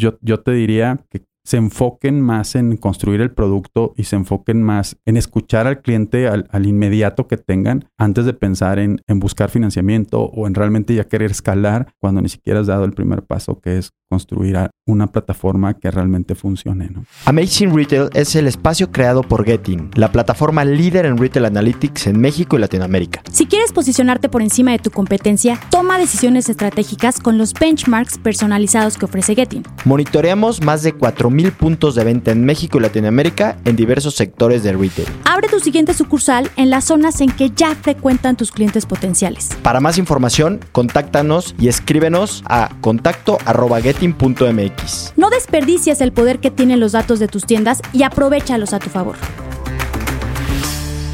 Yo, yo te diría que se enfoquen más en construir el producto y se enfoquen más en escuchar al cliente al, inmediato que tengan antes de pensar en, en, buscar financiamiento o en realmente ya querer escalar cuando ni siquiera has dado el primer paso que es construir una plataforma que realmente funcione. Amazing Retail es el espacio creado por Getting, la plataforma líder en retail analytics en México y Latinoamérica. Si quieres posicionarte por encima de tu competencia, toma decisiones estratégicas con los benchmarks personalizados que ofrece Getting. Monitoreamos más de 4.000 puntos de venta en México y Latinoamérica en diversos sectores de retail. Abre tu siguiente sucursal en las zonas en que ya frecuentan tus clientes potenciales. Para más información, contáctanos y escríbenos a contacto no desperdicies el poder que tienen los datos de tus tiendas y aprovechalos a tu favor.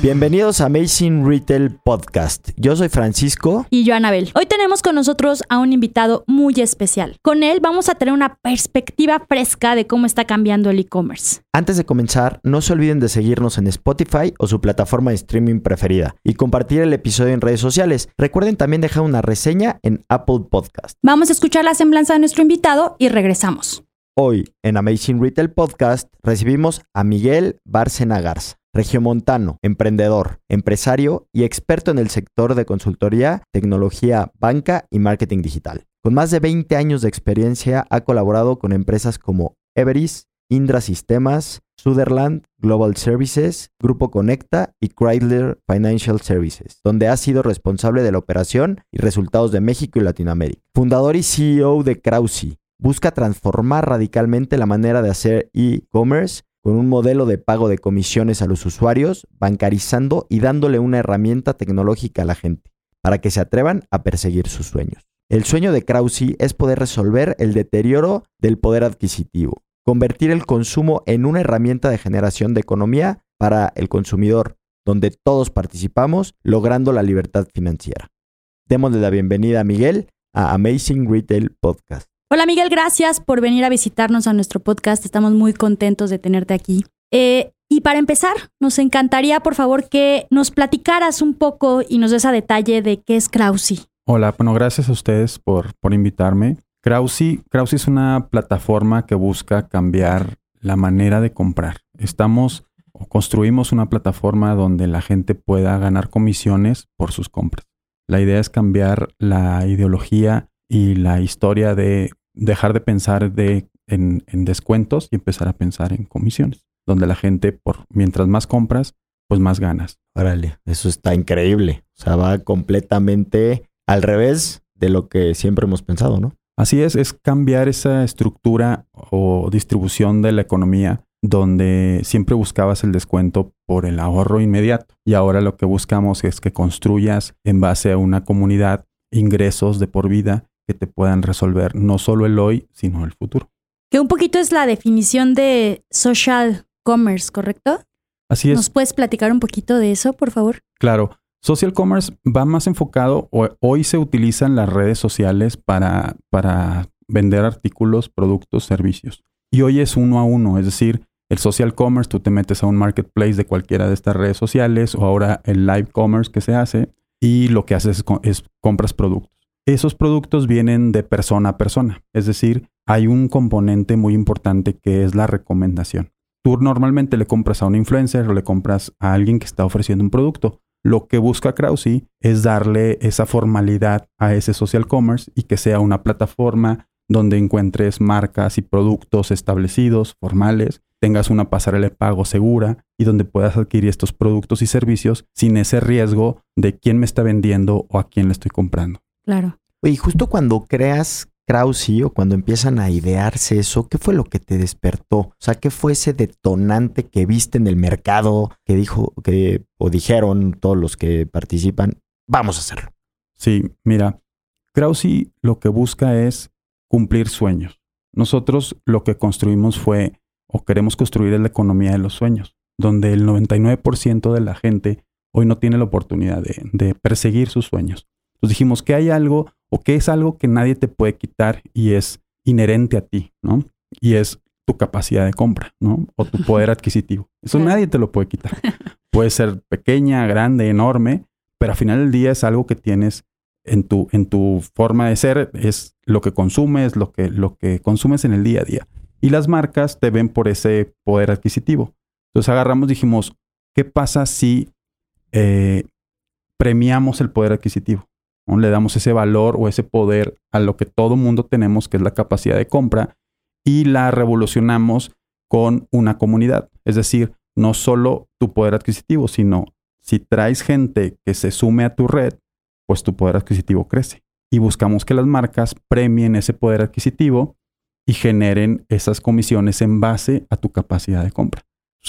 Bienvenidos a Amazing Retail Podcast. Yo soy Francisco. Y yo, Anabel. Hoy tenemos con nosotros a un invitado muy especial. Con él vamos a tener una perspectiva fresca de cómo está cambiando el e-commerce. Antes de comenzar, no se olviden de seguirnos en Spotify o su plataforma de streaming preferida y compartir el episodio en redes sociales. Recuerden también dejar una reseña en Apple Podcast. Vamos a escuchar la semblanza de nuestro invitado y regresamos. Hoy en Amazing Retail Podcast recibimos a Miguel Bárcena Garza regiomontano, emprendedor, empresario y experto en el sector de consultoría, tecnología, banca y marketing digital. Con más de 20 años de experiencia ha colaborado con empresas como Everis, Indra Sistemas, Sutherland, Global Services, Grupo Conecta y Chrysler Financial Services, donde ha sido responsable de la operación y resultados de México y Latinoamérica. Fundador y CEO de Krausi, busca transformar radicalmente la manera de hacer e-commerce con un modelo de pago de comisiones a los usuarios, bancarizando y dándole una herramienta tecnológica a la gente, para que se atrevan a perseguir sus sueños. El sueño de Krausi es poder resolver el deterioro del poder adquisitivo, convertir el consumo en una herramienta de generación de economía para el consumidor, donde todos participamos, logrando la libertad financiera. Démosle la bienvenida a Miguel a Amazing Retail Podcast. Hola Miguel, gracias por venir a visitarnos a nuestro podcast. Estamos muy contentos de tenerte aquí. Eh, y para empezar, nos encantaría, por favor, que nos platicaras un poco y nos des a detalle de qué es Krausi. Hola, bueno, gracias a ustedes por, por invitarme. Krausi, Krausi es una plataforma que busca cambiar la manera de comprar. Estamos o construimos una plataforma donde la gente pueda ganar comisiones por sus compras. La idea es cambiar la ideología y la historia de dejar de pensar de, en, descuentos y empezar a pensar en comisiones, donde la gente, por mientras más compras, pues más ganas. Órale, eso está increíble. O sea, va completamente al revés de lo que siempre hemos pensado, ¿no? Así es, es cambiar esa estructura o distribución de la economía donde siempre buscabas el descuento por el ahorro inmediato. Y ahora lo que buscamos es que construyas en base a una comunidad ingresos de por vida que te puedan resolver no solo el hoy, sino el futuro. Que un poquito es la definición de social commerce, ¿correcto? Así es. ¿Nos puedes platicar un poquito de eso, por favor? Claro. Social commerce va más enfocado, hoy se utilizan las redes sociales para, para vender artículos, productos, servicios. Y hoy es uno a uno, es decir, el social commerce, tú te metes a un marketplace de cualquiera de estas redes sociales o ahora el live commerce que se hace y lo que haces es compras productos esos productos vienen de persona a persona. Es decir, hay un componente muy importante que es la recomendación. Tú normalmente le compras a un influencer o le compras a alguien que está ofreciendo un producto. Lo que busca Krausi es darle esa formalidad a ese social commerce y que sea una plataforma donde encuentres marcas y productos establecidos, formales, tengas una pasarela de pago segura y donde puedas adquirir estos productos y servicios sin ese riesgo de quién me está vendiendo o a quién le estoy comprando. Claro. Y justo cuando creas Krausi o cuando empiezan a idearse eso, ¿qué fue lo que te despertó? O sea, ¿qué fue ese detonante que viste en el mercado que dijo que o dijeron todos los que participan, vamos a hacerlo? Sí, mira, Krausi lo que busca es cumplir sueños. Nosotros lo que construimos fue o queremos construir es la economía de los sueños, donde el 99% de la gente hoy no tiene la oportunidad de, de perseguir sus sueños. Entonces dijimos que hay algo o que es algo que nadie te puede quitar y es inherente a ti, ¿no? Y es tu capacidad de compra, ¿no? O tu poder adquisitivo. Eso nadie te lo puede quitar. Puede ser pequeña, grande, enorme, pero al final del día es algo que tienes en tu, en tu forma de ser, es lo que consumes, lo que, lo que consumes en el día a día. Y las marcas te ven por ese poder adquisitivo. Entonces agarramos, dijimos, ¿qué pasa si eh, premiamos el poder adquisitivo? Le damos ese valor o ese poder a lo que todo mundo tenemos, que es la capacidad de compra, y la revolucionamos con una comunidad. Es decir, no solo tu poder adquisitivo, sino si traes gente que se sume a tu red, pues tu poder adquisitivo crece. Y buscamos que las marcas premien ese poder adquisitivo y generen esas comisiones en base a tu capacidad de compra.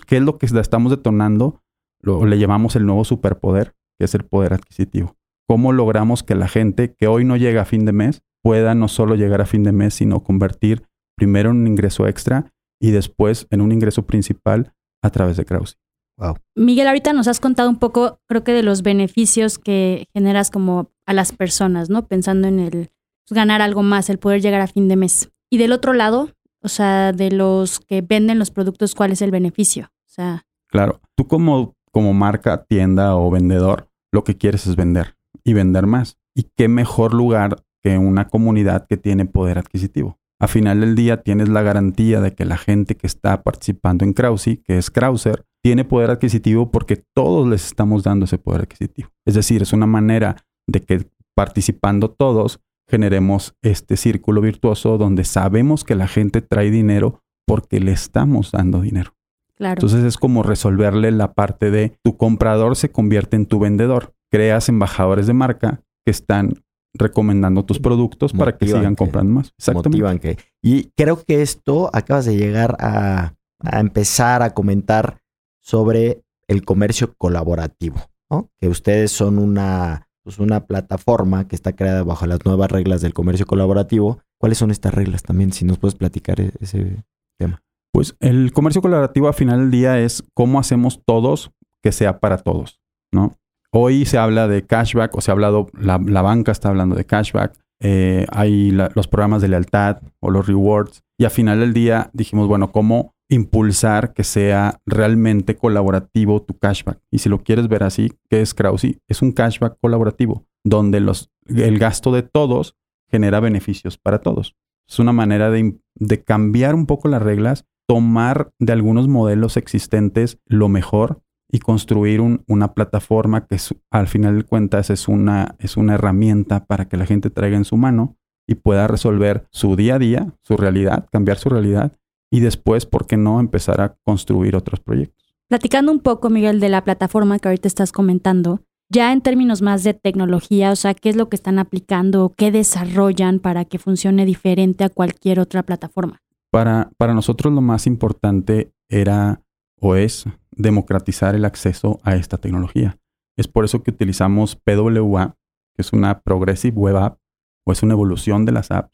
¿Qué es lo que estamos detonando? Lo, le llamamos el nuevo superpoder, que es el poder adquisitivo. ¿Cómo logramos que la gente que hoy no llega a fin de mes pueda no solo llegar a fin de mes, sino convertir primero en un ingreso extra y después en un ingreso principal a través de Krause? Wow. Miguel, ahorita nos has contado un poco, creo que de los beneficios que generas como a las personas, ¿no? Pensando en el ganar algo más, el poder llegar a fin de mes. Y del otro lado, o sea, de los que venden los productos, ¿cuál es el beneficio? O sea. Claro, tú como, como marca, tienda o vendedor, lo que quieres es vender y vender más. ¿Y qué mejor lugar que una comunidad que tiene poder adquisitivo? A final del día tienes la garantía de que la gente que está participando en Krausi, que es Krauser, tiene poder adquisitivo porque todos les estamos dando ese poder adquisitivo. Es decir, es una manera de que participando todos generemos este círculo virtuoso donde sabemos que la gente trae dinero porque le estamos dando dinero. Claro. Entonces es como resolverle la parte de tu comprador se convierte en tu vendedor. Creas embajadores de marca que están recomendando tus productos para que sigan comprando más. Exactamente. que. Y creo que esto acabas de llegar a, a empezar a comentar sobre el comercio colaborativo, ¿no? Que ustedes son una, pues una plataforma que está creada bajo las nuevas reglas del comercio colaborativo. ¿Cuáles son estas reglas también? Si nos puedes platicar e-, ese tema. Pues el comercio colaborativo al final del día es cómo hacemos todos que sea para todos, ¿no? Hoy se habla de cashback o se ha hablado, la, banca está hablando de cashback, eh, hay los programas de lealtad o los rewards y al final del día dijimos, bueno, ¿cómo impulsar que sea realmente colaborativo tu cashback? Y si lo quieres ver así, ¿qué es Krausi? Es un cashback colaborativo donde los, el gasto de todos genera beneficios para todos. Es una manera de, de cambiar un poco las reglas, tomar de algunos modelos existentes lo mejor y construir una plataforma que al final de cuentas es una, es una herramienta para que la gente traiga en su mano y pueda resolver su día a día, su realidad, cambiar su realidad y después, ¿por qué no empezar a construir otros proyectos? Platicando un poco, Miguel, de la plataforma que ahorita estás comentando, ya en términos más de tecnología, o sea, ¿qué es lo que están aplicando? ¿Qué desarrollan para que funcione diferente a cualquier otra plataforma? Para, para nosotros lo más importante era o es democratizar el acceso a esta tecnología. Es por eso que utilizamos PWA, que es una Progressive Web App, o es una evolución de las apps,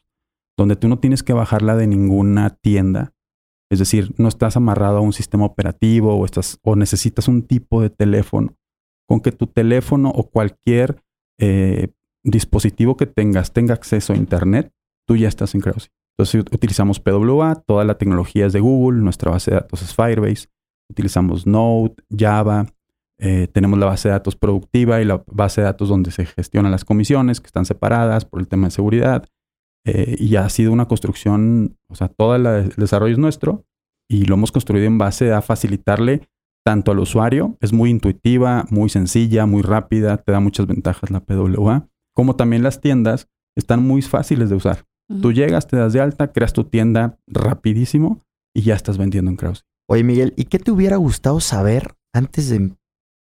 donde tú no tienes que bajarla de ninguna tienda. Es decir, no estás amarrado a un sistema operativo o, estás, o necesitas un tipo de teléfono. Con que tu teléfono o cualquier eh, dispositivo que tengas tenga acceso a Internet, tú ya estás en Krause. Entonces utilizamos PWA, toda la tecnología es de Google, nuestra base de datos es Firebase utilizamos Node, Java, eh, tenemos la base de datos productiva y la base de datos donde se gestionan las comisiones, que están separadas por el tema de seguridad. Eh, y ha sido una construcción, o sea, todo el desarrollo es nuestro y lo hemos construido en base a facilitarle tanto al usuario, es muy intuitiva, muy sencilla, muy rápida, te da muchas ventajas la PWA, como también las tiendas están muy fáciles de usar. Tú llegas, te das de alta, creas tu tienda rapidísimo y ya estás vendiendo en Krause. Oye, Miguel, ¿y qué te hubiera gustado saber antes de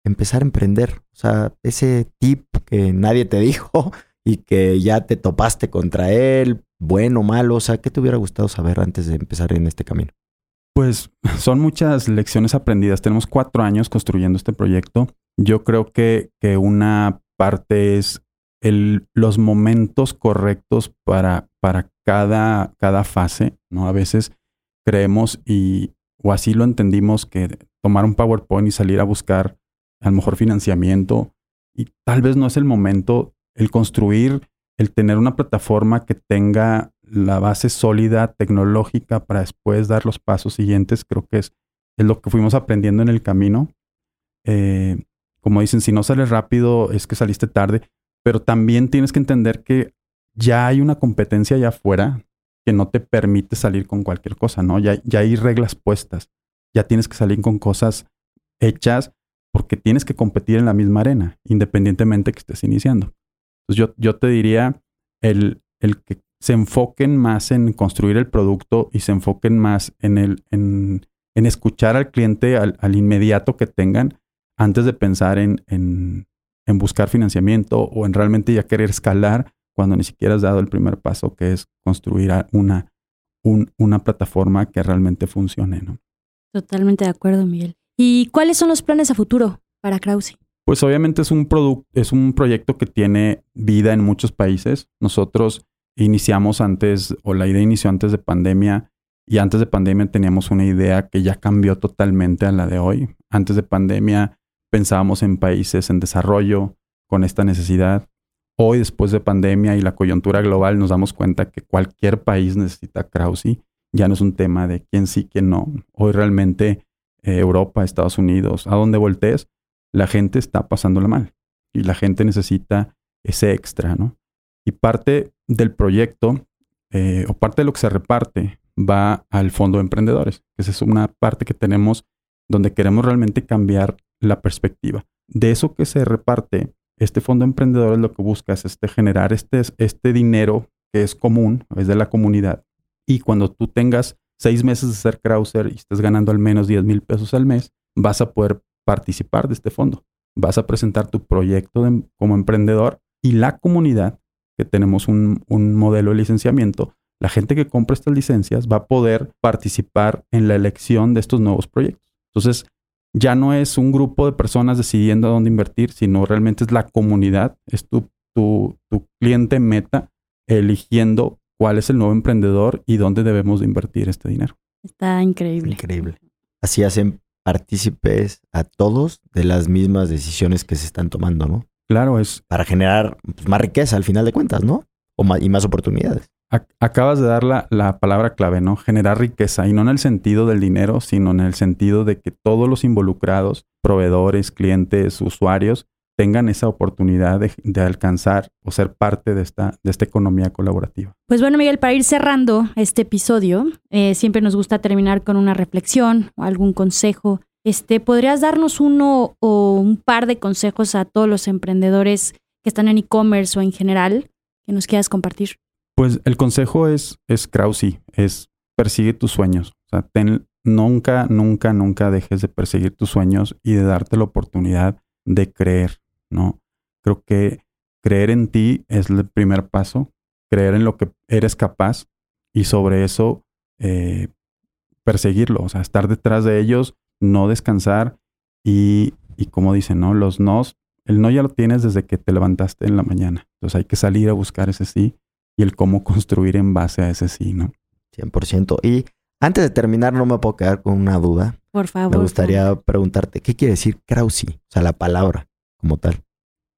empezar a emprender? O sea, ese tip que nadie te dijo y que ya te topaste contra él, bueno, malo, o sea, ¿qué te hubiera gustado saber antes de empezar en este camino? Pues son muchas lecciones aprendidas. Tenemos cuatro años construyendo este proyecto. Yo creo que, que una parte es el, los momentos correctos para, para cada, cada fase, ¿no? A veces creemos y, o así lo entendimos, que tomar un PowerPoint y salir a buscar a lo mejor financiamiento y tal vez no es el momento el construir, el tener una plataforma que tenga la base sólida tecnológica para después dar los pasos siguientes, creo que es, es lo que fuimos aprendiendo en el camino. Eh, como dicen, si no sales rápido es que saliste tarde, pero también tienes que entender que ya hay una competencia allá afuera que no te permite salir con cualquier cosa, ¿no? Ya, ya hay reglas puestas, ya tienes que salir con cosas hechas porque tienes que competir en la misma arena, independientemente que estés iniciando. Entonces yo, yo te diría el, el que se enfoquen más en construir el producto y se enfoquen más en, el, en, en escuchar al cliente al, al, inmediato que tengan antes de pensar en, en, en, buscar financiamiento o en realmente ya querer escalar cuando ni siquiera has dado el primer paso que es construir una, un, una plataforma que realmente funcione. ¿no? Totalmente de acuerdo, Miguel. ¿Y cuáles son los planes a futuro para Krause? Pues obviamente es un producto, es un proyecto que tiene vida en muchos países. Nosotros iniciamos antes, o la idea inició antes de pandemia, y antes de pandemia teníamos una idea que ya cambió totalmente a la de hoy. Antes de pandemia pensábamos en países en desarrollo con esta necesidad. Hoy, después de pandemia y la coyuntura global, nos damos cuenta que cualquier país necesita Krause. Ya no es un tema de quién sí, quién no. Hoy realmente eh, Europa, Estados Unidos, a donde voltees, la gente está pasándola mal y la gente necesita ese extra, ¿no? Y parte del proyecto eh, o parte de lo que se reparte va al fondo de emprendedores. Esa es una parte que tenemos donde queremos realmente cambiar la perspectiva. De eso que se reparte, este fondo de emprendedores lo que busca es este, generar este, este dinero que es común, es de la comunidad. Y cuando tú tengas seis meses de ser Krauser y estés ganando al menos 10 mil pesos al mes, vas a poder participar de este fondo. Vas a presentar tu proyecto como emprendedor y la comunidad, que tenemos un, un modelo de licenciamiento, la gente que compra estas licencias va a poder participar en la elección de estos nuevos proyectos. Entonces, ya no es un grupo de personas decidiendo a dónde invertir, sino realmente es la comunidad, es tu, tu, tu cliente meta eligiendo cuál es el nuevo emprendedor y dónde debemos de invertir este dinero. Está increíble. Increíble. Así hacen partícipes a todos de las mismas decisiones que se están tomando, ¿no? Claro, es... Para generar pues, más riqueza al final de cuentas, ¿no? O más, y más oportunidades. Acabas de dar la, la, palabra clave, ¿no? Generar riqueza, y no en el sentido del dinero, sino en el sentido de que todos los involucrados, proveedores, clientes, usuarios, tengan esa oportunidad de, de, alcanzar o ser parte de esta, de esta economía colaborativa. Pues bueno, Miguel, para ir cerrando este episodio, eh, siempre nos gusta terminar con una reflexión o algún consejo. Este, ¿Podrías darnos uno o un par de consejos a todos los emprendedores que están en e-commerce o en general que nos quieras compartir? Pues el consejo es, es Krause, es persigue tus sueños. O sea, ten, nunca, nunca, nunca dejes de perseguir tus sueños y de darte la oportunidad de creer. ¿no? Creo que creer en ti es el primer paso, creer en lo que eres capaz y sobre eso eh, perseguirlo, o sea, estar detrás de ellos, no descansar y, y como dicen, ¿no? Los nos, el no ya lo tienes desde que te levantaste en la mañana, entonces hay que salir a buscar ese sí y el cómo construir en base a ese sí, ¿no? 100%. Y antes de terminar, no me puedo quedar con una duda. Por favor. Me gustaría preguntarte, ¿qué quiere decir Krause? O sea, la palabra como tal.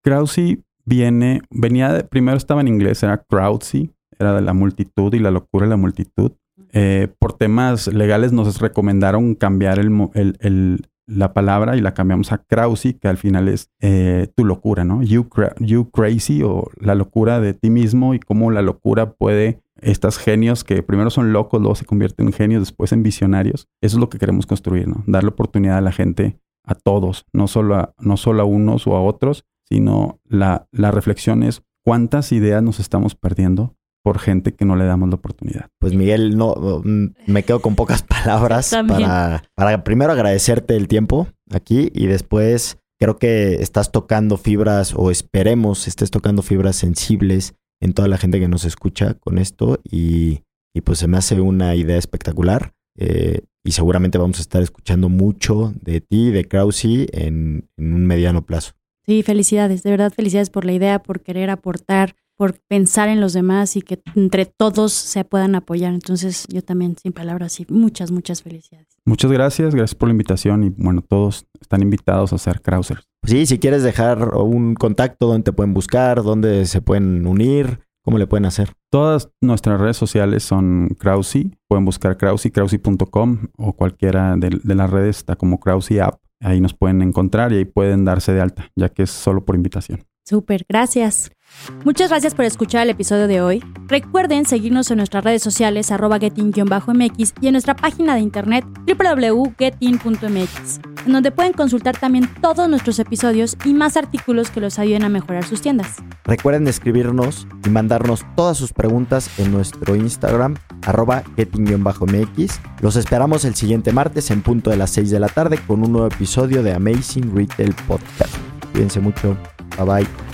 Krause viene, venía, de, primero estaba en inglés, era Crowdsy, era de la multitud y la locura de la multitud. Eh, por temas legales nos recomendaron cambiar el, el, el, la palabra y la cambiamos a Krause, que al final es eh, tu locura, ¿no? You, you crazy o la locura de ti mismo y cómo la locura puede, estos genios que primero son locos, luego se convierten en genios, después en visionarios. Eso es lo que queremos construir, ¿no? Darle oportunidad a la gente a todos, no solo a, no solo a unos o a otros, sino la, la reflexión es cuántas ideas nos estamos perdiendo por gente que no le damos la oportunidad. Pues Miguel, no mm, me quedo con pocas palabras para, para primero agradecerte el tiempo aquí y después creo que estás tocando fibras o esperemos estés tocando fibras sensibles en toda la gente que nos escucha con esto y, y pues se me hace una idea espectacular. Eh, y seguramente vamos a estar escuchando mucho de ti, de Krause, en, en, un mediano plazo. Sí, felicidades, de verdad felicidades por la idea, por querer aportar, por pensar en los demás y que entre todos se puedan apoyar. Entonces yo también, sin palabras, sí, muchas, muchas felicidades. Muchas gracias, gracias por la invitación y bueno, todos están invitados a ser Krausers. Sí, si quieres dejar un contacto donde te pueden buscar, donde se pueden unir, ¿Cómo le pueden hacer? Todas nuestras redes sociales son Krause. Pueden buscar Krause, krause.com o cualquiera de, de, las redes está como Krause App. Ahí nos pueden encontrar y ahí pueden darse de alta, ya que es solo por invitación. Súper, gracias. Muchas gracias por escuchar el episodio de hoy. Recuerden seguirnos en nuestras redes sociales arroba getting-mx y en nuestra página de internet www.getting.mx, en donde pueden consultar también todos nuestros episodios y más artículos que los ayuden a mejorar sus tiendas. Recuerden escribirnos y mandarnos todas sus preguntas en nuestro Instagram arroba getting-mx. Los esperamos el siguiente martes en punto de las 6 de la tarde con un nuevo episodio de Amazing Retail Podcast. Cuídense mucho. Bye bye.